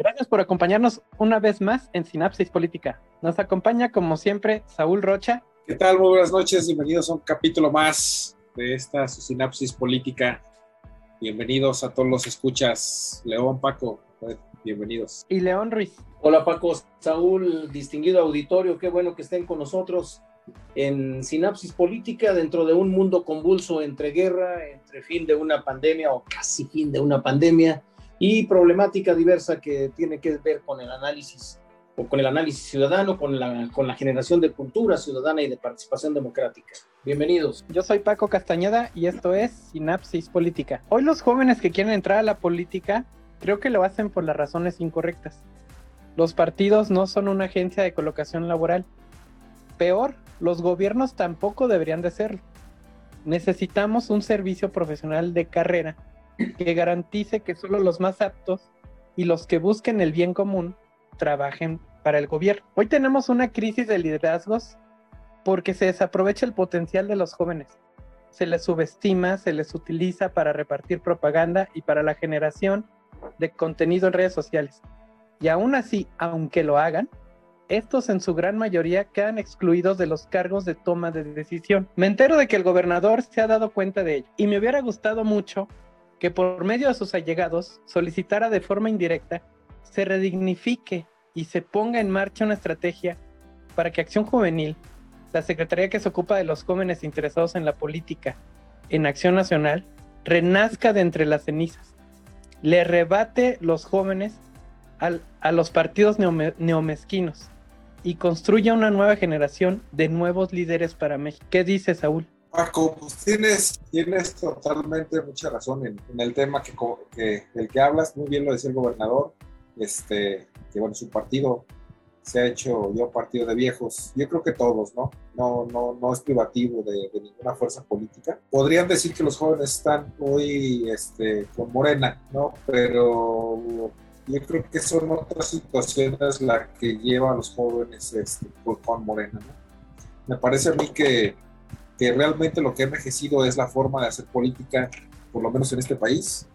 Gracias por acompañarnos una vez más en Sinapsis Política. Nos acompaña, como siempre, Saúl Rocha. ¿Qué tal? Muy buenas noches. Bienvenidos a un capítulo más de esta su Sinapsis Política. Bienvenidos a todos los escuchas. León, Paco, bienvenidos. Y León Ruiz. Hola Paco, Saúl, distinguido auditorio, qué bueno que estén con nosotros en Sinapsis Política dentro de un mundo convulso entre guerra, entre fin de una pandemia o casi fin de una pandemia y problemática diversa que tiene que ver con el análisis o con el análisis ciudadano, con la, con la generación de cultura ciudadana y de participación democrática. Bienvenidos. Yo soy Paco Castañeda y esto es Sinapsis Política. Hoy los jóvenes que quieren entrar a la política creo que lo hacen por las razones incorrectas. Los partidos no son una agencia de colocación laboral. Peor, los gobiernos tampoco deberían de serlo. Necesitamos un servicio profesional de carrera que garantice que solo los más aptos y los que busquen el bien común trabajen para el gobierno. Hoy tenemos una crisis de liderazgos porque se desaprovecha el potencial de los jóvenes. Se les subestima, se les utiliza para repartir propaganda y para la generación de contenido en redes sociales. Y aún así, aunque lo hagan, estos en su gran mayoría quedan excluidos de los cargos de toma de decisión. Me entero de que el gobernador se ha dado cuenta de ello y me hubiera gustado mucho que por medio de sus allegados solicitara de forma indirecta se redignifique y se ponga en marcha una estrategia para que Acción Juvenil, la secretaría que se ocupa de los jóvenes interesados en la política en Acción Nacional, renazca de entre las cenizas, le rebate los jóvenes a los partidos neomezquinos y construya una nueva generación de nuevos líderes para México. ¿Qué dice Saúl? Paco, pues tienes, tienes totalmente mucha razón en, el tema que, del que hablas, muy bien lo decía el gobernador, este, que bueno, su partido se ha hecho ya un partido de viejos, yo creo que todos, ¿no? No, no, no es privativo de, ninguna fuerza política. Podrían decir que los jóvenes están hoy este, con Morena, ¿no? Pero yo creo que son otras situaciones las que lleva a los jóvenes este, con Morena, ¿no? Me parece a mí que que realmente lo que ha envejecido es la forma de hacer política, por lo menos en este país,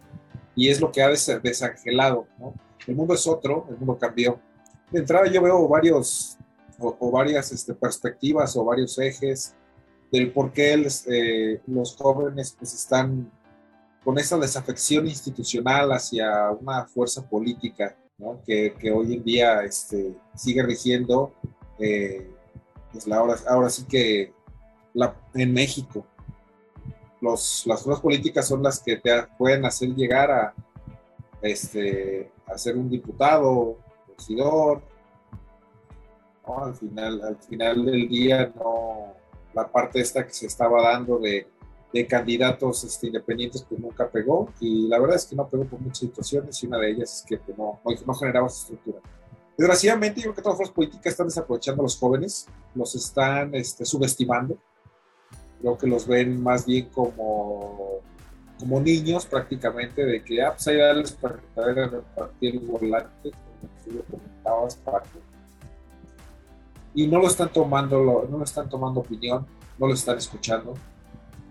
y es lo que ha desangelado. ¿no? El mundo es otro, el mundo cambió. De entrada yo veo varios o, varias este, perspectivas o varios ejes del por qué eh, los jóvenes pues, están con esa desafección institucional hacia una fuerza política que, hoy en día este, sigue rigiendo, eh, pues ahora sí que en México. Los, las fuerzas políticas son las que te pueden hacer llegar a, este, a ser un diputado, regidor. Al, final, al final del día, no, la parte esta que se estaba dando de, de candidatos este, independientes pues nunca pegó y la verdad es que no pegó por muchas situaciones y una de ellas es que pues, no, no, generaba esa estructura. Desgraciadamente, yo creo que todas las fuerzas políticas están desaprovechando a los jóvenes, los están este, subestimando creo que los ven más bien como, como niños prácticamente, de que, ah, pues ahí darles para repartir el volante, como tú lo comentabas, Paco. Y no lo están tomando, no lo están tomando opinión, no lo están escuchando,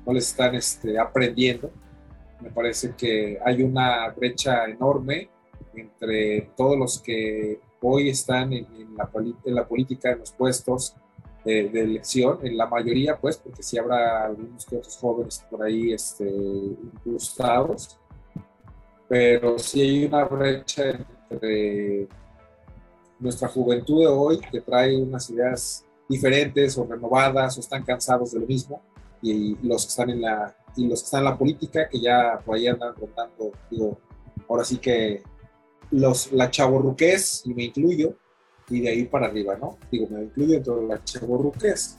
no le están este, aprendiendo. Me parece que hay una brecha enorme entre todos los que hoy están en, la, en la política, en los puestos, de, elección, en la mayoría, pues, porque sí habrá algunos que otros jóvenes por ahí este, incrustados, pero sí hay una brecha entre nuestra juventud de hoy, que trae unas ideas diferentes o renovadas o están cansados de lo mismo, y los que están en la, y los que están en la política, que ya por ahí andan rotando, digo, ahora sí que los, la chavorruquez, y me incluyo, y de ahí para arriba, ¿no? Digo, me incluyo dentro de la chaborruques.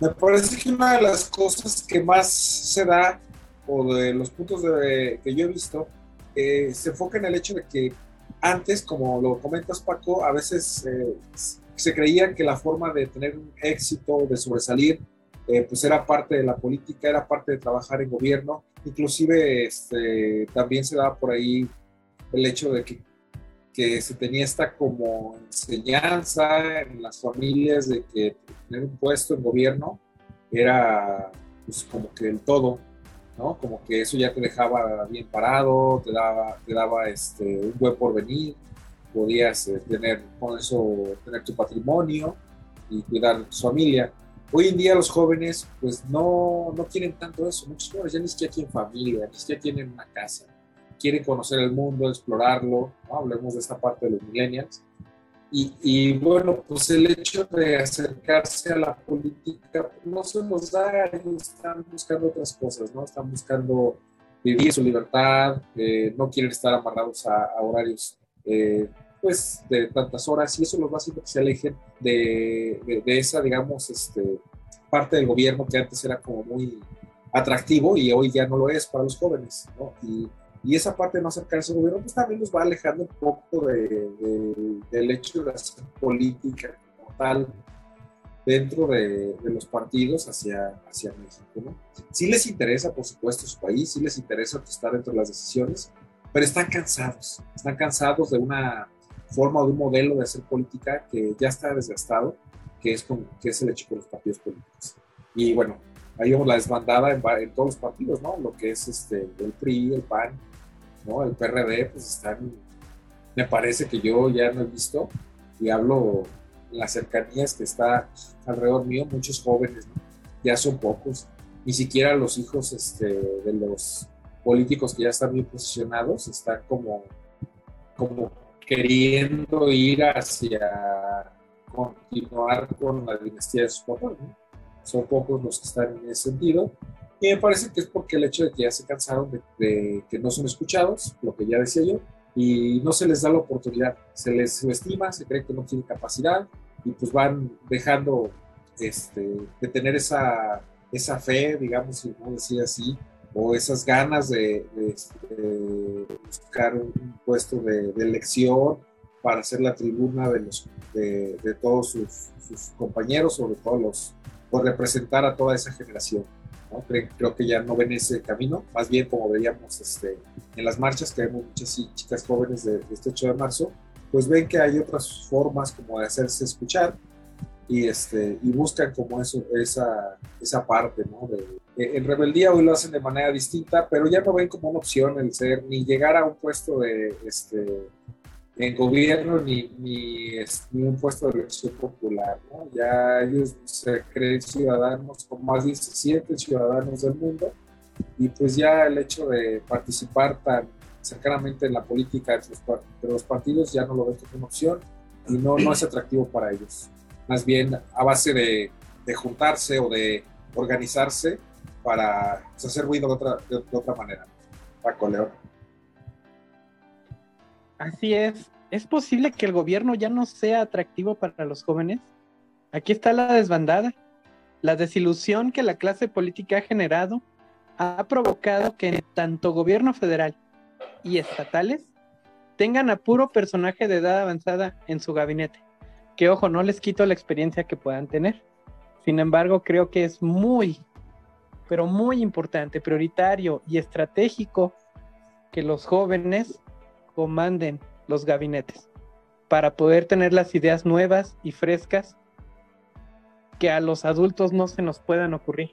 Me parece que una de las cosas que más se da, o de los puntos de, que yo he visto, eh, se enfoca en el hecho de que antes, como lo comentas Paco, a veces eh, se creía que la forma de tener un éxito, de sobresalir, eh, pues era parte de la política, era parte de trabajar en gobierno. Inclusive este, también se daba por ahí el hecho de que que se tenía esta como enseñanza en las familias de que tener un puesto en gobierno era pues como que el todo. ¿no? Como que eso ya te dejaba bien parado, te daba, te daba este, un buen porvenir, podías eh, tener con eso, tener tu patrimonio y cuidar tu familia. Hoy en día los jóvenes pues no, no quieren tanto eso, muchos jóvenes ya ni siquiera tienen familia, ni siquiera tienen una casa, quieren conocer el mundo, explorarlo, ¿no? hablemos de esta parte de los millennials, y, bueno, pues el hecho de acercarse a la política pues, no se nos da, están buscando otras cosas, ¿no? Están buscando vivir su libertad, eh, no quieren estar amarrados a, horarios eh, pues de tantas horas y eso los va haciendo que se alejen de, de, esa, digamos, este, parte del gobierno que antes era como muy atractivo y hoy ya no lo es para los jóvenes, ¿no? Y, y esa parte de no acercarse al gobierno, pues también nos va alejando un poco de, del hecho de hacer política como tal dentro de, los partidos hacia, hacia México. ¿no? Sí les interesa, por supuesto, su país, sí les interesa estar dentro de las decisiones, pero están cansados, están cansados de una forma o de un modelo de hacer política que ya está desgastado, que es, con, que es el hecho con los partidos políticos. Y bueno, ahí vemos la desbandada en, en, todos los partidos, ¿no? Lo que es este, el PRI, el PAN, ¿no? El PRD, pues están, me parece que yo ya no he visto, y hablo en las cercanías que está alrededor mío, muchos jóvenes, ya son pocos, ni siquiera los hijos este, de los políticos que ya están bien posicionados están como, como queriendo ir hacia continuar con la dinastía de sus papás. Son pocos los que están en ese sentido y me parece que es porque el hecho de que ya se cansaron de, que no son escuchados, lo que ya decía yo, y no se les da la oportunidad, se les subestima, se cree que no tienen capacidad y pues van dejando este, de tener esa, esa fe, digamos, si no decía así, o esas ganas de, este, buscar un, puesto de, elección para ser la tribuna de, los, de, todos sus, sus, compañeros, sobre todo los, por representar a toda esa generación. Creo, que ya no ven ese camino, más bien como veíamos este, en las marchas, que vemos muchas chicas jóvenes de, este 8 de marzo, pues ven que hay otras formas como de hacerse escuchar y, este, y buscan como eso, esa, esa parte, ¿no? en rebeldía hoy lo hacen de manera distinta, pero ya no ven como una opción el ser, ni llegar a un puesto de, este, en gobierno ni, ni, un puesto de elección popular. ¿no? Ya ellos se creen ciudadanos, como más se sienten ciudadanos del mundo, y pues ya el hecho de participar tan cercanamente en la política de los partidos ya no lo ven como una opción y no, no es atractivo para ellos. Más bien a base de, de juntarse o de organizarse para pues, hacer ruido de otra, de otra manera. Paco León. Así es. ¿Es posible que el gobierno ya no sea atractivo para los jóvenes? Aquí está la desbandada. La desilusión que la clase política ha generado ha provocado que tanto gobierno federal y estatales tengan a puro personaje de edad avanzada en su gabinete. Que ojo, no les quito la experiencia que puedan tener. Sin embargo, creo que es muy, pero muy importante, prioritario y estratégico que los jóvenes comanden los gabinetes para poder tener las ideas nuevas y frescas que a los adultos no se nos puedan ocurrir.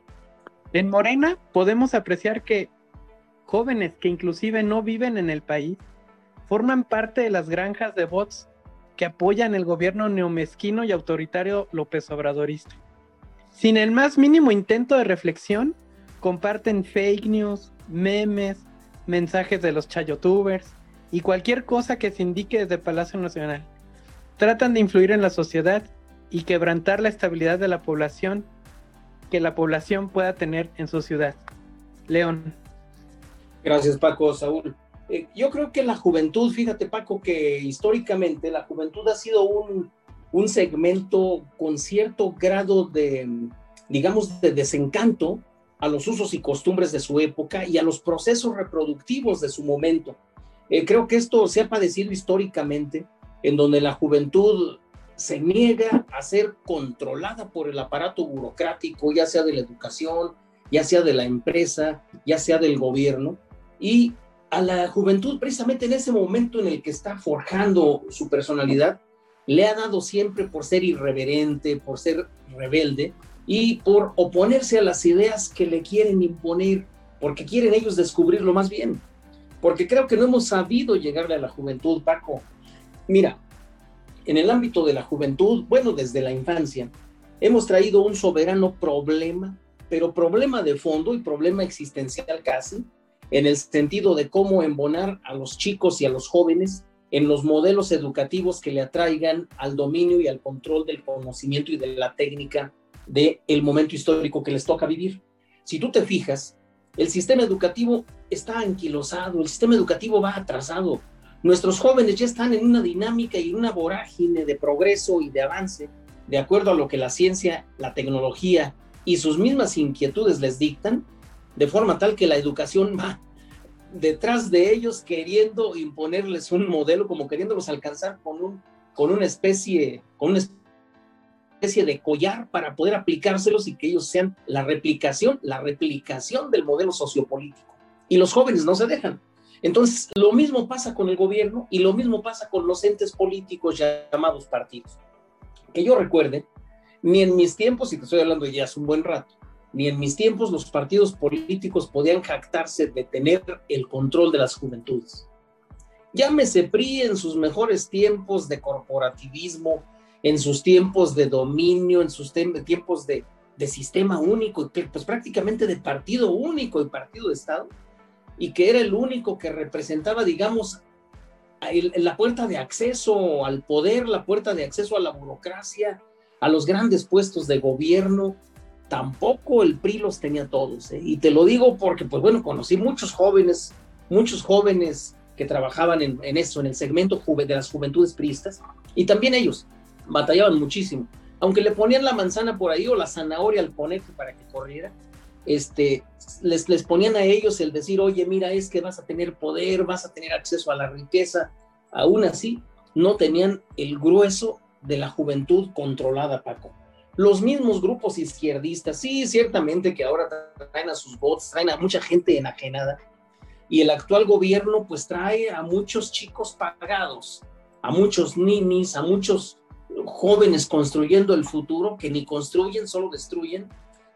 En Morena podemos apreciar que jóvenes que inclusive no viven en el país forman parte de las granjas de bots que apoyan el gobierno neomezquino y autoritario López Obradorista. Sin el más mínimo intento de reflexión, comparten fake news, memes, mensajes de los chayotubers, y cualquier cosa que se indique desde Palacio Nacional. Tratan de influir en la sociedad y quebrantar la estabilidad de la población que la población pueda tener en su ciudad. León. Gracias Paco, Saúl. Eh, yo creo que la juventud, fíjate Paco, que históricamente la juventud ha sido un, un segmento con cierto grado de, digamos, de desencanto a los usos y costumbres de su época y a los procesos reproductivos de su momento. Eh, creo que esto se ha padecido históricamente, en donde la juventud se niega a ser controlada por el aparato burocrático, ya sea de la educación, ya sea de la empresa, ya sea del gobierno, y a la juventud precisamente en ese momento en el que está forjando su personalidad, le ha dado siempre por ser irreverente, por ser rebelde y por oponerse a las ideas que le quieren imponer porque quieren ellos descubrirlo más bien, porque creo que no hemos sabido llegarle a la juventud, Paco. Mira, en el ámbito de la juventud, bueno, desde la infancia, hemos traído un soberano problema, pero problema de fondo y problema existencial casi, en el sentido de cómo embonar a los chicos y a los jóvenes en los modelos educativos que le atraigan al dominio y al control del conocimiento y de la técnica del el momento histórico que les toca vivir. Si tú te fijas, el sistema educativo está anquilosado, el sistema educativo va atrasado. Nuestros jóvenes ya están en una dinámica y una vorágine de progreso y de avance, de acuerdo a lo que la ciencia, la tecnología y sus mismas inquietudes les dictan, de forma tal que la educación va detrás de ellos queriendo imponerles un modelo, como queriéndolos alcanzar con, un, con una especie, con una especie de collar para poder aplicárselos y que ellos sean la replicación, la replicación del modelo sociopolítico. Y los jóvenes no se dejan. Entonces, lo mismo pasa con el gobierno y lo mismo pasa con los entes políticos llamados partidos. Que yo recuerde, ni en mis tiempos, y te estoy hablando ya hace un buen rato, ni en mis tiempos los partidos políticos podían jactarse de tener el control de las juventudes. Llámese PRI en sus mejores tiempos de corporativismo, en sus tiempos de dominio, en sus tiempos de, sistema único, pues prácticamente de partido único y partido de Estado, y que era el único que representaba, digamos, la puerta de acceso al poder, la puerta de acceso a la burocracia, a los grandes puestos de gobierno, tampoco el PRI los tenía todos. ¿eh? Y te lo digo porque, pues bueno, conocí muchos jóvenes, muchos jóvenes que trabajaban en, eso, en el segmento de las juventudes priistas, y también ellos batallaban muchísimo. Aunque le ponían la manzana por ahí o la zanahoria al conejo para que corriera, este, les, les ponían a ellos el decir, oye, mira, es que vas a tener poder, vas a tener acceso a la riqueza. Aún así, no tenían el grueso de la juventud controlada, Paco los mismos grupos izquierdistas, sí, ciertamente que ahora traen a sus bots, traen a mucha gente enajenada, y el actual gobierno pues trae a muchos chicos pagados, a muchos ninis, a muchos jóvenes construyendo el futuro, que ni construyen, solo destruyen,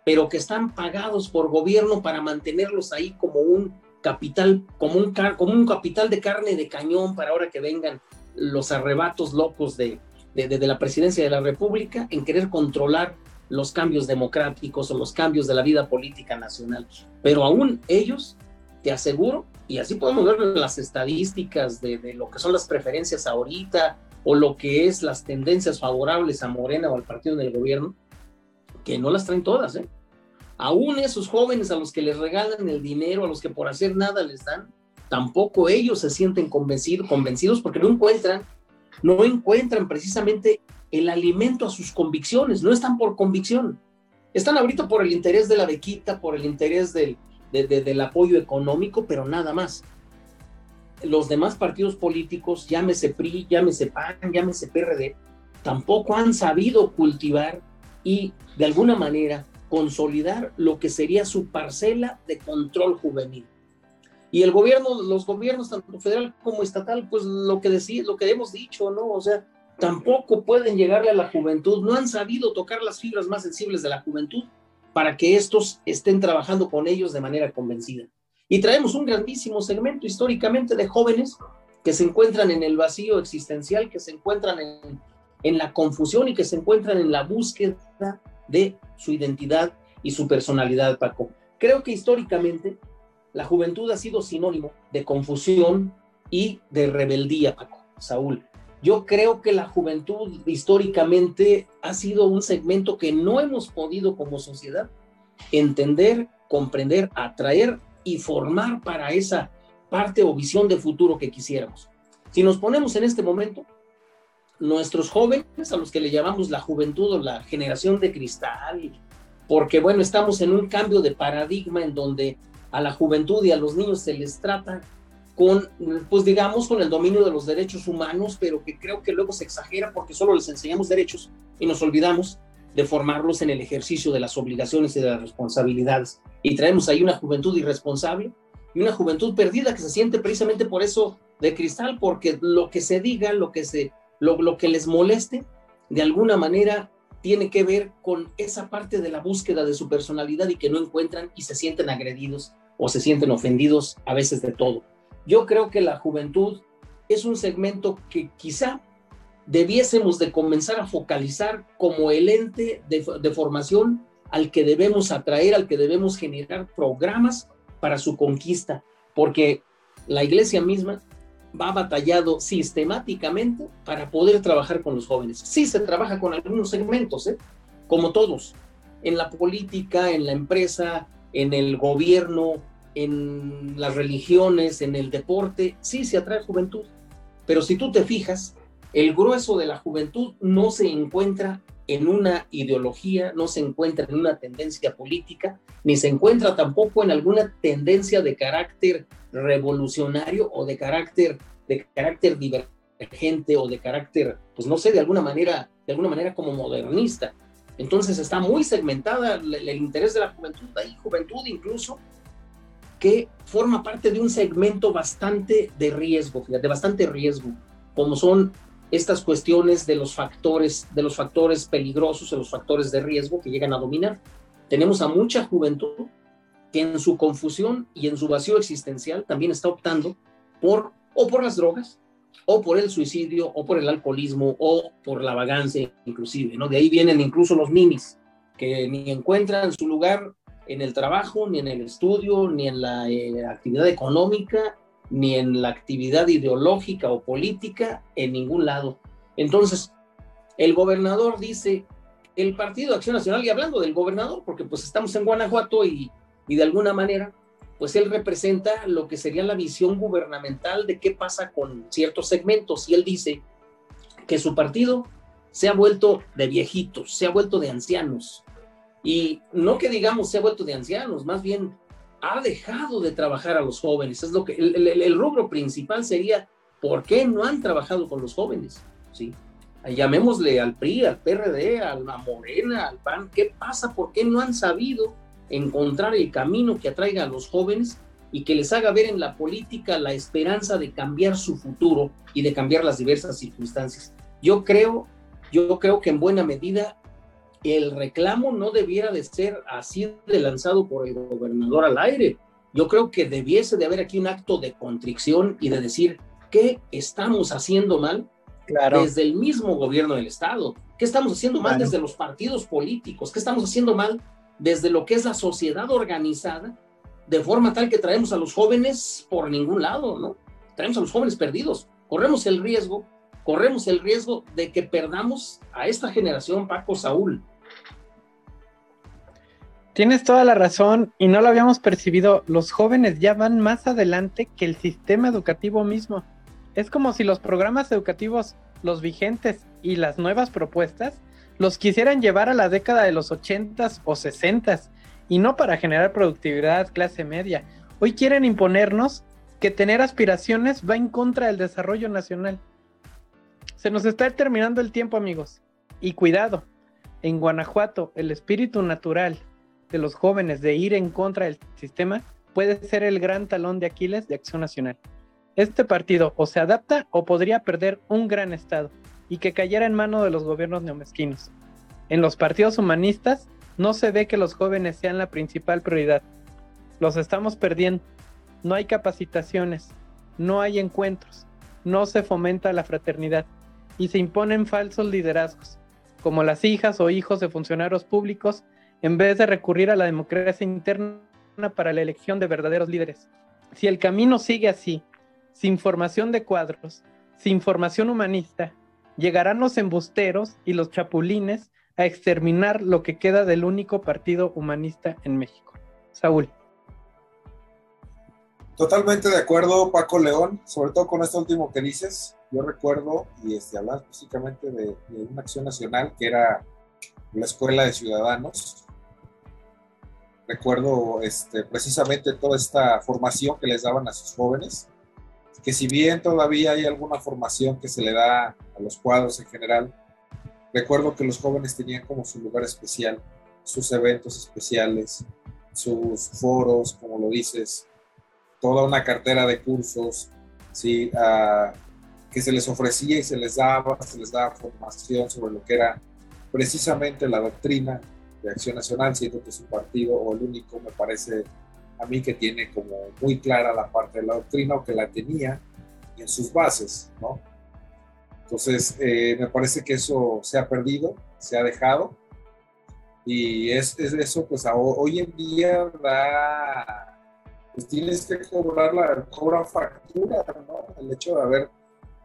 pero que están pagados por gobierno para mantenerlos ahí como un capital, como un, como un capital de carne de cañón para ahora que vengan los arrebatos locos de, de, la presidencia de la República en querer controlar los cambios democráticos o los cambios de la vida política nacional. Pero aún ellos, te aseguro, y así podemos ver las estadísticas de, de, lo que son las preferencias ahorita o lo que es las tendencias favorables a Morena o al partido del gobierno, que no las traen todas, ¿eh? Aún esos jóvenes a los que les regalan el dinero, a los que por hacer nada les dan, tampoco ellos se sienten convencidos, convencidos porque no encuentran no encuentran precisamente el alimento a sus convicciones, no están por convicción, están ahorita por el interés de la bequita, por el interés del, del apoyo económico, pero nada más. Los demás partidos políticos, llámese PRI, llámese PAN, llámese PRD, tampoco han sabido cultivar y de alguna manera consolidar lo que sería su parcela de control juvenil. Y el gobierno, los gobiernos, tanto federal como estatal, pues lo que decía, lo que hemos dicho, ¿no? O sea, tampoco pueden llegarle a la juventud, no han sabido tocar las fibras más sensibles de la juventud para que estos estén trabajando con ellos de manera convencida. Y traemos un grandísimo segmento históricamente de jóvenes que se encuentran en el vacío existencial, que se encuentran en, en la confusión y que se encuentran en la búsqueda de su identidad y su personalidad, Paco. Creo que históricamente la juventud ha sido sinónimo de confusión y de rebeldía, Paco, Saúl. Yo creo que la juventud históricamente ha sido un segmento que no hemos podido como sociedad entender, comprender, atraer y formar para esa parte o visión de futuro que quisiéramos. Si nos ponemos en este momento, nuestros jóvenes, a los que le llamamos la juventud o la generación de cristal, porque bueno, estamos en un cambio de paradigma en donde a la juventud y a los niños se les trata con, pues digamos, con el dominio de los derechos humanos, pero que creo que luego se exagera porque solo les enseñamos derechos y nos olvidamos de formarlos en el ejercicio de las obligaciones y de las responsabilidades. Y traemos ahí una juventud irresponsable y una juventud perdida que se siente precisamente por eso de cristal, porque lo que se diga, lo que, se, lo, lo que les moleste, de alguna manera tiene que ver con esa parte de la búsqueda de su personalidad y que no encuentran y se sienten agredidos o se sienten ofendidos a veces de todo. Yo creo que la juventud es un segmento que quizá debiésemos de comenzar a focalizar como el ente de, formación al que debemos atraer, al que debemos generar programas para su conquista, porque la iglesia misma va batallado sistemáticamente para poder trabajar con los jóvenes. Sí se trabaja con algunos segmentos, ¿eh? como todos, en la política, en la empresa, en el gobierno, en las religiones, en el deporte, sí se atrae juventud. Pero si tú te fijas, el grueso de la juventud no se encuentra en una ideología, no se encuentra en una tendencia política, ni se encuentra tampoco en alguna tendencia de carácter revolucionario o de carácter, de carácter divergente o de carácter, pues no sé, de alguna manera, de alguna manera como modernista. Entonces está muy segmentada el, el interés de la juventud, hay juventud incluso que forma parte de un segmento bastante de riesgo, fíjate, bastante riesgo, como son estas cuestiones de los factores, de los factores peligrosos, de los factores de riesgo que llegan a dominar. Tenemos a mucha juventud que en su confusión y en su vacío existencial también está optando por o por las drogas, o por el suicidio, o por el alcoholismo, o por la vagancia inclusive, ¿no? De ahí vienen incluso los minis, que ni encuentran su lugar en el trabajo, ni en el estudio, ni en la eh, actividad económica, ni en la actividad ideológica o política, en ningún lado. Entonces, el gobernador dice, el Partido de Acción Nacional, y hablando del gobernador, porque pues estamos en Guanajuato y, y de alguna manera, pues él representa lo que sería la visión gubernamental de qué pasa con ciertos segmentos, y él dice que su partido se ha vuelto de viejitos, se ha vuelto de ancianos, y no que digamos se ha vuelto de ancianos, más bien ha dejado de trabajar a los jóvenes. Es lo que el, rubro principal sería ¿por qué no han trabajado con los jóvenes? ¿Sí? Llamémosle al PRI, al PRD, a la Morena, al PAN, ¿qué pasa? ¿Por qué no han sabido encontrar el camino que atraiga a los jóvenes y que les haga ver en la política la esperanza de cambiar su futuro y de cambiar las diversas circunstancias? Yo creo, yo creo que en buena medida el reclamo no debiera de ser así de lanzado por el gobernador al aire. Yo creo que debiese de haber aquí un acto de contrición y de decir qué estamos haciendo mal desde el mismo gobierno del Estado, qué estamos haciendo mal desde los partidos políticos, qué estamos haciendo mal desde lo que es la sociedad organizada, de forma tal que traemos a los jóvenes por ningún lado, ¿no? Traemos a los jóvenes perdidos. Corremos el riesgo, corremos el riesgo de que perdamos a esta generación, Paco Saúl, Tienes toda la razón y no lo habíamos percibido. Los jóvenes ya van más adelante que el sistema educativo mismo. Es como si los programas educativos, los vigentes y las nuevas propuestas, los quisieran llevar a la década de los 80s o 60s y no para generar productividad clase media. Hoy quieren imponernos que tener aspiraciones va en contra del desarrollo nacional. Se nos está terminando el tiempo, amigos. Y cuidado, en Guanajuato el espíritu natural de los jóvenes de ir en contra del sistema puede ser el gran talón de Aquiles de Acción Nacional. Este partido o se adapta o podría perder un gran estado y que cayera en mano de los gobiernos neomesquinos. En los partidos humanistas no se ve que los jóvenes sean la principal prioridad. Los estamos perdiendo. No hay capacitaciones, no hay encuentros, no se fomenta la fraternidad y se imponen falsos liderazgos, como las hijas o hijos de funcionarios públicos en vez de recurrir a la democracia interna para la elección de verdaderos líderes. Si el camino sigue así, sin formación de cuadros, sin formación humanista, llegarán los embusteros y los chapulines a exterminar lo que queda del único partido humanista en México. Saúl. Totalmente de acuerdo, Paco León, sobre todo con esto último que dices. Yo recuerdo, y este, hablar específicamente de, de una acción nacional que era la Escuela de Ciudadanos, recuerdo este, precisamente toda esta formación que les daban a sus jóvenes, que si bien todavía hay alguna formación que se le da a los cuadros en general, recuerdo que los jóvenes tenían como su lugar especial, sus eventos especiales, sus foros, como lo dices, toda una cartera de cursos, ¿sí? Ah, que se les ofrecía y se les daba, se les daba formación sobre lo que era precisamente la doctrina de Acción Nacional, siendo que su partido o el único, me parece, a mí que tiene como muy clara la parte de la doctrina o que la tenía en sus bases, ¿no? Entonces, eh, me parece que eso se ha perdido, se ha dejado, y es, es eso, pues hoy en día da, pues tienes que cobrar la cobra factura, ¿no? El hecho de haber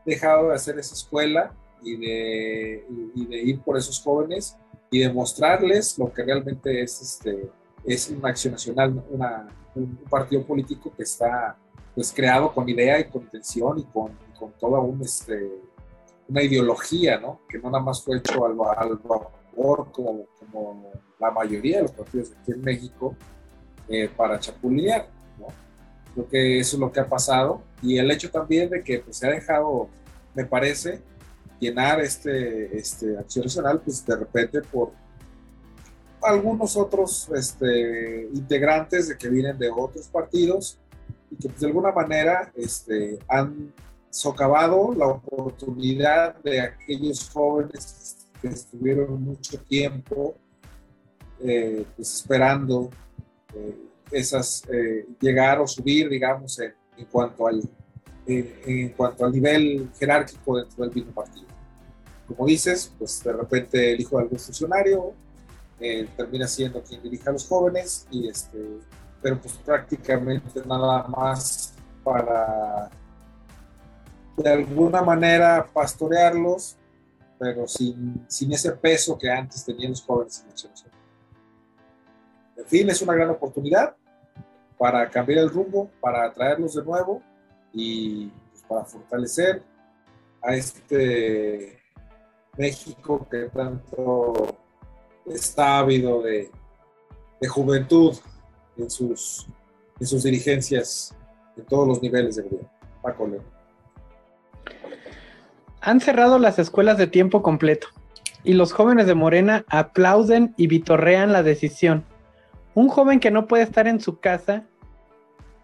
dejado de hacer esa escuela y de, y de ir por esos jóvenes y demostrarles lo que realmente es, este, es una acción nacional, una, un partido político que está pues, creado con idea y con intención y con, con toda un, este, una ideología, ¿no? que no nada más fue hecho al, al vapor como, como, la mayoría de los partidos aquí en México eh, para chapulinear. ¿no? Creo que eso es lo que ha pasado y el hecho también de que pues, se ha dejado, me parece, llenar este, este acción nacional, pues de repente por algunos otros este, integrantes de que vienen de otros partidos y que pues, de alguna manera este, han socavado la oportunidad de aquellos jóvenes que estuvieron mucho tiempo eh, pues, esperando eh, esas eh, llegar o subir, digamos, en, cuanto al en cuanto al nivel jerárquico dentro del mismo partido. Como dices, pues de repente el hijo de algún funcionario eh, termina siendo quien dirige a los jóvenes, y este, pero pues prácticamente nada más para de alguna manera pastorearlos, pero sin, sin ese peso que antes tenían los jóvenes en En fin, es una gran oportunidad para cambiar el rumbo, para atraerlos de nuevo y pues, para fortalecer a este México que tanto está ávido de, juventud en sus, en sus dirigencias en todos los niveles de gobierno. Paco León. Han cerrado las escuelas de tiempo completo y los jóvenes de Morena aplauden y vitorrean la decisión. Un joven que no puede estar en su casa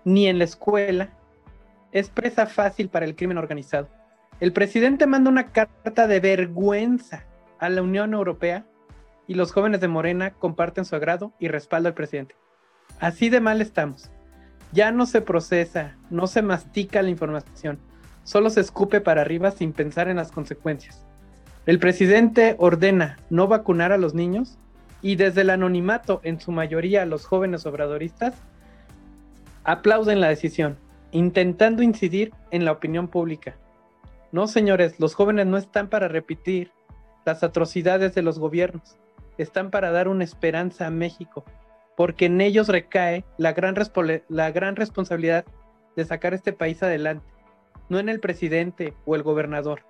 ni en la escuela es presa fácil para el crimen organizado. El presidente manda una carta de vergüenza a la Unión Europea y los jóvenes de Morena comparten su agrado y respaldo al presidente. Así de mal estamos. Ya no se procesa, no se mastica la información, solo se escupe para arriba sin pensar en las consecuencias. El presidente ordena no vacunar a los niños y desde el anonimato, en su mayoría los jóvenes obradoristas, aplauden la decisión, intentando incidir en la opinión pública no, señores, los jóvenes no están para repetir las atrocidades de los gobiernos, están para dar una esperanza a México, porque en ellos recae la gran, la gran responsabilidad de sacar este país adelante, no en el presidente o el gobernador.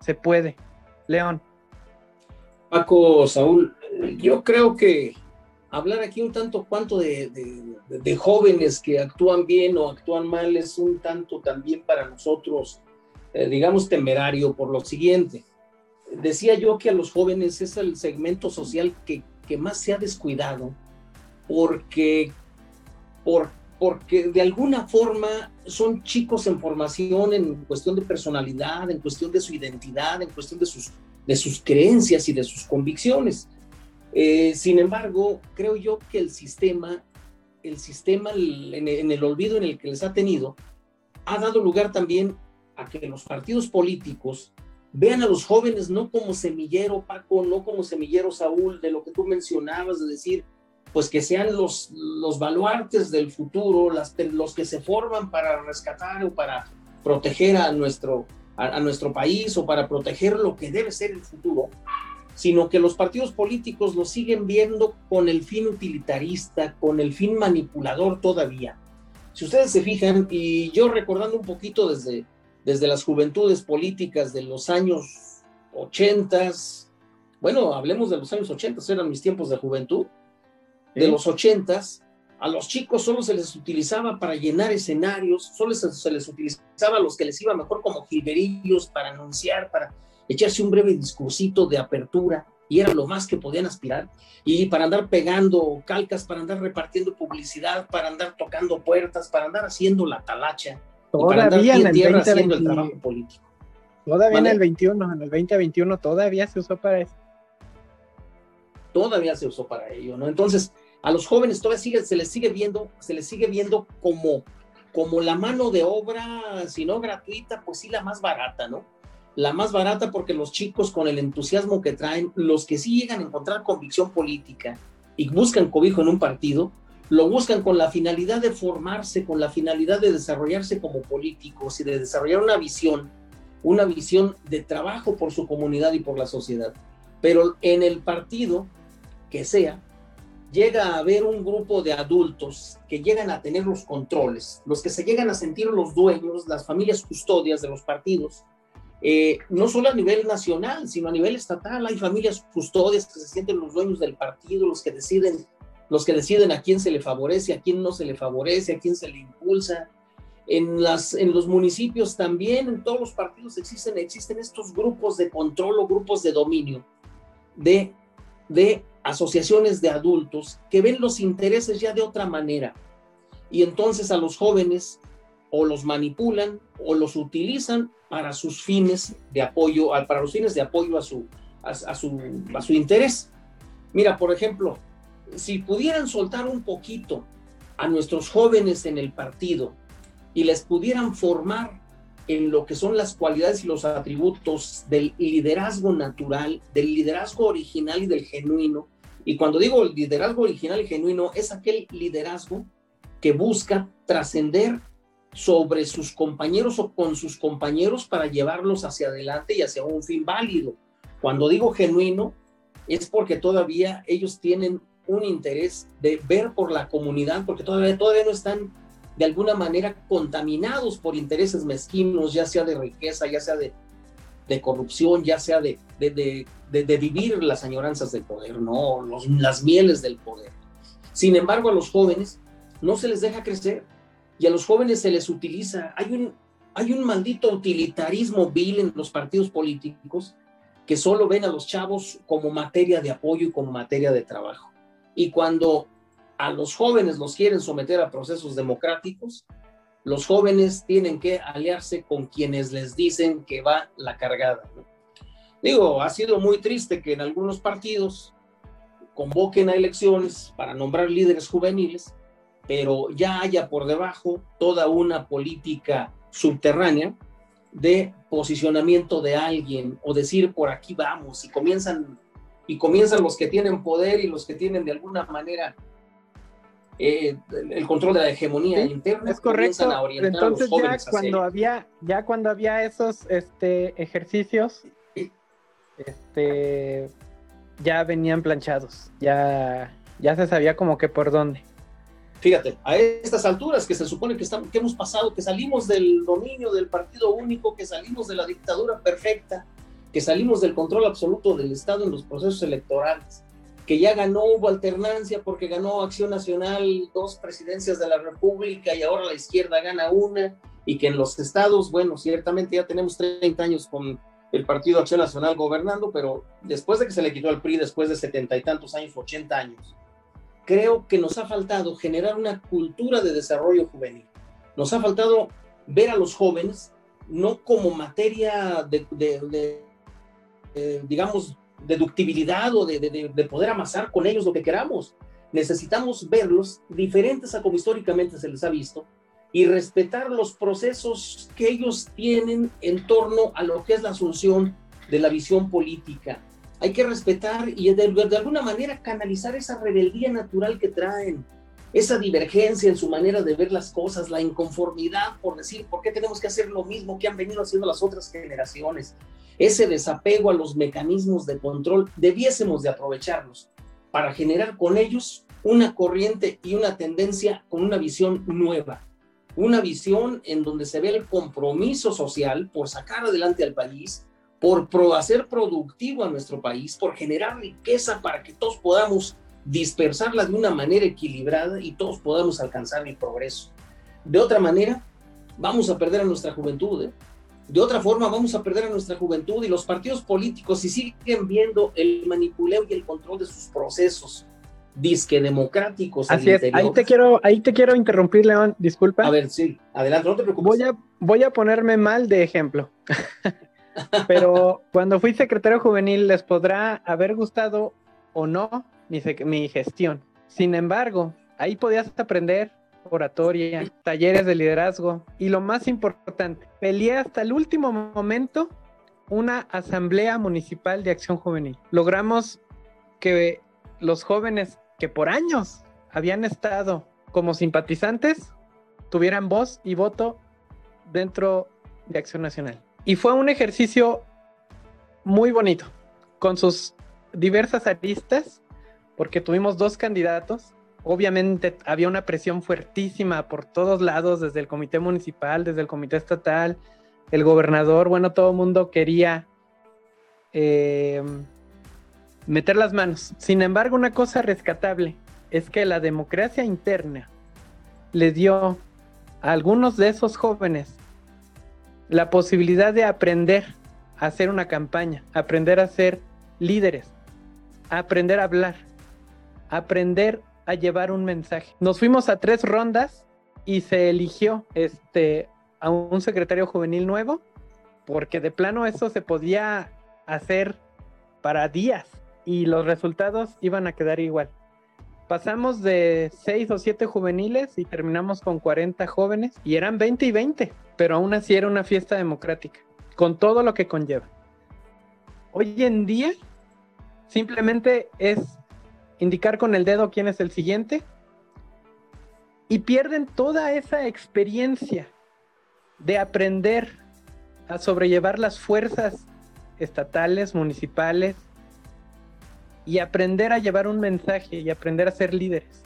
Se puede. León. Paco, Saúl, yo creo que hablar aquí un tanto cuanto de, jóvenes que actúan bien o actúan mal es un tanto también para nosotros eh, digamos, temerario por lo siguiente. Decía yo que a los jóvenes es el segmento social que, más se ha descuidado porque, por, porque de alguna forma son chicos en formación en cuestión de personalidad, en cuestión de su identidad, en cuestión de sus, de sus creencias y de sus convicciones. Eh, sin embargo, creo yo que el sistema, el sistema en el olvido en el que les ha tenido, ha dado lugar también a que los partidos políticos vean a los jóvenes no como semillero, Paco, no como semillero, Saúl, de lo que tú mencionabas, de decir, pues que sean los, los baluartes del futuro, las, los que se forman para rescatar o para proteger a nuestro, a, nuestro país o para proteger lo que debe ser el futuro, sino que los partidos políticos lo siguen viendo con el fin utilitarista, con el fin manipulador todavía. Si ustedes se fijan, y yo recordando un poquito desde, desde las juventudes políticas de los años 80, bueno, hablemos de los años 80, eran mis tiempos de juventud, de los 80, a los chicos solo se les utilizaba para llenar escenarios, solo se, les utilizaba a los que les iba mejor como gilberillos para anunciar, para echarse un breve discursito de apertura, y era lo más que podían aspirar, y para andar pegando calcas, para andar repartiendo publicidad, para andar tocando puertas, para andar haciendo la talacha. Todavía en el 2021. Todavía en el 21, en el 2021 todavía se usó para eso. Todavía se usó para ello, ¿no? Entonces, A los jóvenes todavía sigue, se les sigue viendo, se les sigue viendo como, como la mano de obra, si no gratuita, pues sí la más barata, ¿no? La más barata porque los chicos con el entusiasmo que traen, los que sí llegan a encontrar convicción política y buscan cobijo en un partido, lo buscan con la finalidad de formarse, con la finalidad de desarrollarse como políticos y de desarrollar una visión, una visión de trabajo por su comunidad y por la sociedad. Pero en el partido que sea, llega a haber un grupo de adultos que llegan a tener los controles, los que se llegan a sentir los dueños, las familias custodias de los partidos, eh, no solo a nivel nacional, sino a nivel estatal. Hay familias custodias que se sienten los dueños del partido, los que deciden los que deciden a quién se le favorece, a quién no se le favorece, a quién se le impulsa. En, las, en los municipios también, en todos los partidos existen, existen estos grupos de control o grupos de dominio de, de asociaciones de adultos que ven los intereses ya de otra manera. Y entonces a los jóvenes o los manipulan o los utilizan para sus fines de apoyo, para los fines de apoyo a su, a su, a su interés. Mira, por ejemplo, si pudieran soltar un poquito a nuestros jóvenes en el partido y les pudieran formar en lo que son las cualidades y los atributos del liderazgo natural, del liderazgo original y del genuino. Y cuando digo liderazgo original y genuino, es aquel liderazgo que busca trascender sobre sus compañeros o con sus compañeros para llevarlos hacia adelante y hacia un fin válido. Cuando digo genuino, es porque todavía ellos tienen un interés de ver por la comunidad, porque todavía, todavía no están de alguna manera contaminados por intereses mezquinos, ya sea de riqueza, ya sea de, de corrupción, ya sea de, de, de, vivir las añoranzas del poder, no, los, las mieles del poder. Sin embargo, a los jóvenes no se les deja crecer y a los jóvenes se les utiliza. Hay un, hay un maldito utilitarismo vil en los partidos políticos que solo ven a los chavos como materia de apoyo y como materia de trabajo. Y cuando a los jóvenes los quieren someter a procesos democráticos, los jóvenes tienen que aliarse con quienes les dicen que va la cargada. Digo, ha sido muy triste que en algunos partidos convoquen a elecciones para nombrar líderes juveniles, pero ya haya por debajo toda una política subterránea de posicionamiento de alguien o decir por aquí vamos y comienzan y comienzan los que tienen poder y los que tienen de alguna manera eh, el control de la hegemonía interna. Es correcto. Entonces ya cuando había ya cuando había esos este, ejercicios, este, ya venían planchados, ya ya se sabía como que por dónde. Fíjate, a estas alturas que se supone que, estamos, que hemos pasado, que salimos del dominio del partido único, que salimos de la dictadura perfecta, que salimos del control absoluto del Estado en los procesos electorales, que ya ganó, hubo alternancia porque ganó Acción Nacional dos presidencias de la República y ahora la izquierda gana una, y que en los estados, bueno, ciertamente ya tenemos 30 años con el Partido Acción Nacional gobernando, pero después de que se le quitó al PRI, después de setenta y tantos años, 80 años, creo que nos ha faltado generar una cultura de desarrollo juvenil. Nos ha faltado ver a los jóvenes no como materia de, de eh, digamos, deductibilidad o de, de, poder amasar con ellos lo que queramos. Necesitamos verlos diferentes a como históricamente se les ha visto y respetar los procesos que ellos tienen en torno a lo que es la asunción de la visión política. Hay que respetar y de, alguna manera canalizar esa rebeldía natural que traen, esa divergencia en su manera de ver las cosas, la inconformidad por decir por qué tenemos que hacer lo mismo que han venido haciendo las otras generaciones ese desapego a los mecanismos de control, debiésemos de aprovecharlos para generar con ellos una corriente y una tendencia con una visión nueva, una visión en donde se ve el compromiso social por sacar adelante al país, por hacer productivo a nuestro país, por generar riqueza para que todos podamos dispersarla de una manera equilibrada y todos podamos alcanzar el progreso. De otra manera, vamos a perder a nuestra juventud. ¿eh? De otra forma, vamos a perder a nuestra juventud y los partidos políticos, si siguen viendo el manipuleo y el control de sus procesos disque democráticos. Así es, ahí te, quiero, ahí te quiero interrumpir, León, disculpa. A ver, sí, adelante, no te preocupes. Voy a, voy a ponerme mal de ejemplo. Pero cuando fui secretario juvenil, les podrá haber gustado o no mi, gestión. Sin embargo, ahí podías aprender oratoria, talleres de liderazgo y lo más importante, peleé hasta el último momento una asamblea municipal de acción juvenil. Logramos que los jóvenes que por años habían estado como simpatizantes tuvieran voz y voto dentro de Acción Nacional. Y fue un ejercicio muy bonito, con sus diversas aristas, porque tuvimos dos candidatos. Obviamente había una presión fuertísima por todos lados, desde el comité municipal, desde el comité estatal, el gobernador, bueno, todo el mundo quería eh, meter las manos. Sin embargo, una cosa rescatable es que la democracia interna le dio a algunos de esos jóvenes la posibilidad de aprender a hacer una campaña, aprender a ser líderes, aprender a hablar, aprender a llevar un mensaje. Nos fuimos a tres rondas y se eligió este a un secretario juvenil nuevo porque de plano eso se podía hacer para días y los resultados iban a quedar igual. Pasamos de seis o siete juveniles y terminamos con 40 jóvenes y eran 20 y 20, pero aún así era una fiesta democrática, con todo lo que conlleva. Hoy en día simplemente es indicar con el dedo quién es el siguiente y pierden toda esa experiencia de aprender a sobrellevar las fuerzas estatales, municipales, y aprender a llevar un mensaje y aprender a ser líderes.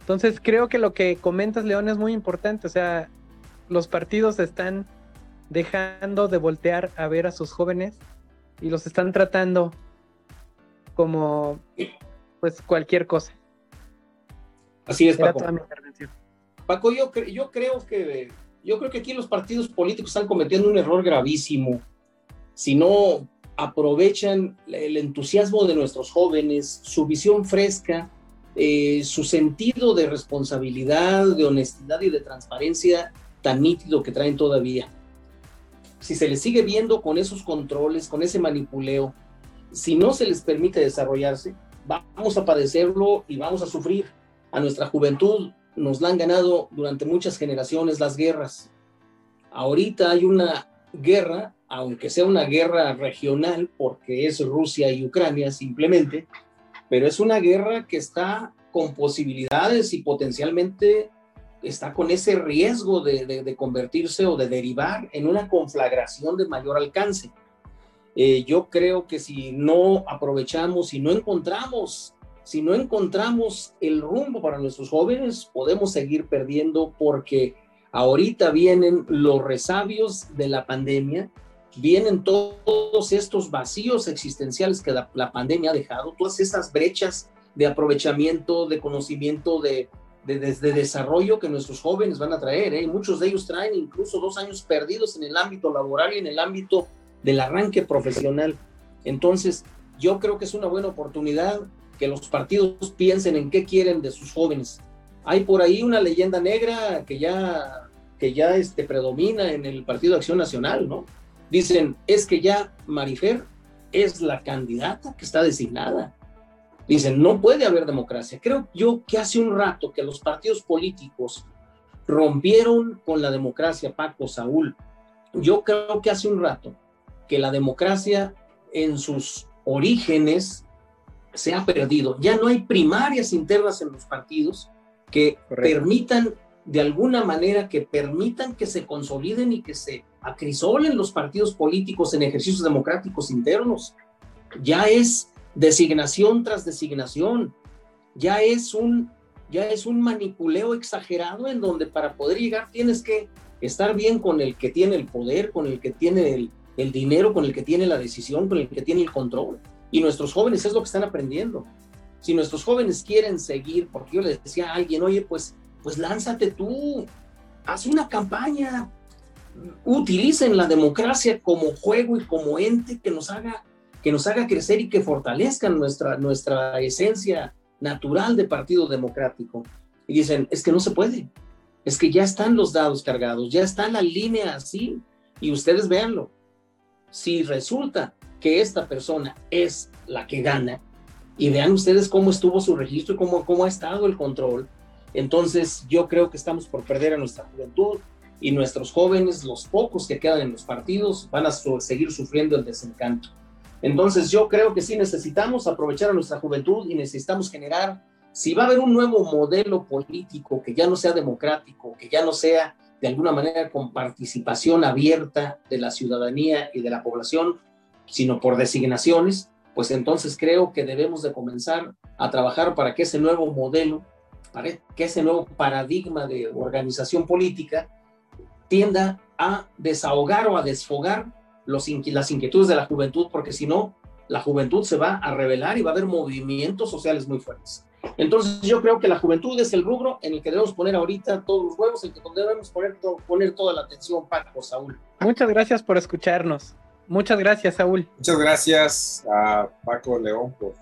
Entonces creo que lo que comentas, León, es muy importante. O sea, los partidos están dejando de voltear a ver a sus jóvenes y los están tratando como pues cualquier cosa. Así es, Paco. Paco, yo, yo creo que yo creo que aquí los partidos políticos están cometiendo un error gravísimo. Si no aprovechan el entusiasmo de nuestros jóvenes, su visión fresca, eh, su sentido de responsabilidad, de honestidad y de transparencia tan nítido que traen todavía. Si se les sigue viendo con esos controles, con ese manipuleo, si no se les permite desarrollarse, vamos a padecerlo y vamos a sufrir. A nuestra juventud nos la han ganado durante muchas generaciones las guerras. Ahorita hay una guerra aunque sea una guerra regional, porque es Rusia y Ucrania simplemente, pero es una guerra que está con posibilidades y potencialmente está con ese riesgo de, convertirse o de derivar en una conflagración de mayor alcance. Eh, yo creo que si no aprovechamos, si no encontramos, si no encontramos el rumbo para nuestros jóvenes, podemos seguir perdiendo porque ahorita vienen los resabios de la pandemia vienen todos estos vacíos existenciales que la, pandemia ha dejado, todas estas brechas de aprovechamiento, de conocimiento, de, de, desarrollo que nuestros jóvenes van a traer. ¿eh? Muchos de ellos traen incluso dos años perdidos en el ámbito laboral y en el ámbito del arranque profesional. Entonces, yo creo que es una buena oportunidad que los partidos piensen en qué quieren de sus jóvenes. Hay por ahí una leyenda negra que ya, que ya este, predomina en el Partido de Acción Nacional, ¿no? Dicen, es que ya Marifer es la candidata que está designada. Dicen, no puede haber democracia. Creo yo que hace un rato que los partidos políticos rompieron con la democracia, Paco, Saúl. Yo creo que hace un rato que la democracia en sus orígenes se ha perdido. Ya no hay primarias internas en los partidos que permitan de alguna manera que permitan que se consoliden y que se acrisolen los partidos políticos en ejercicios democráticos internos. Ya es designación tras designación, ya es un ya es un manipuleo exagerado en donde para poder llegar tienes que estar bien con el que tiene el poder, con el que tiene el, el dinero, con el que tiene la decisión, con el que tiene el control. Y nuestros jóvenes es lo que están aprendiendo. Si nuestros jóvenes quieren seguir, porque yo les decía a alguien, oye, pues pues lánzate tú, haz una campaña, utilicen la democracia como juego y como ente que nos haga, que nos haga crecer y que fortalezca nuestra, nuestra esencia natural de partido democrático. Y dicen, es que no se puede, es que ya están los dados cargados, ya está la línea así, y ustedes véanlo. Si resulta que esta persona es la que gana, y vean ustedes cómo estuvo su registro cómo, cómo ha estado el control. Entonces yo creo que estamos por perder a nuestra juventud y nuestros jóvenes, los pocos que quedan en los partidos, van a seguir sufriendo el desencanto. Entonces yo creo que sí necesitamos aprovechar a nuestra juventud y necesitamos generar, si va a haber un nuevo modelo político que ya no sea democrático, que ya no sea de alguna manera con participación abierta de la ciudadanía y de la población, sino por designaciones, pues entonces creo que debemos de comenzar a trabajar para que ese nuevo modelo, que ese nuevo paradigma de organización política tienda a desahogar o a desfogar los, las inquietudes de la juventud, porque si no, la juventud se va a revelar y va a haber movimientos sociales muy fuertes. Entonces yo creo que la juventud es el rubro en el que debemos poner ahorita todos los huevos, en el que debemos poner, poner toda la atención, Paco, Saúl. Muchas gracias por escucharnos. Muchas gracias, Saúl. Muchas gracias a Paco León por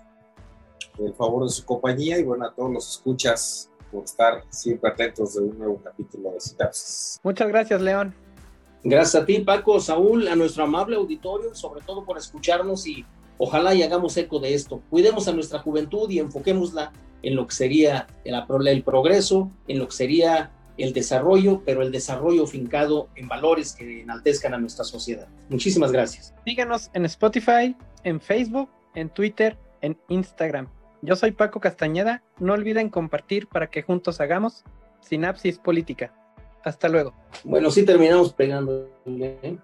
el favor de su compañía y bueno, a todos los escuchas por estar siempre atentos de un nuevo capítulo de Sinapsis. Muchas gracias, León. Gracias a ti, Paco, Saúl, a nuestro amable auditorio, sobre todo por escucharnos y ojalá y hagamos eco de esto. Cuidemos a nuestra juventud y enfoquémosla en lo que sería el, el progreso, en lo que sería el desarrollo, pero el desarrollo fincado en valores que enaltezcan a nuestra sociedad. Muchísimas gracias. Síganos en Spotify, en Facebook, en Twitter, en Instagram. Yo soy Paco Castañeda. No olviden compartir para que juntos hagamos Sinapsis Política. Hasta luego. Bueno, sí terminamos pegando. ¿eh?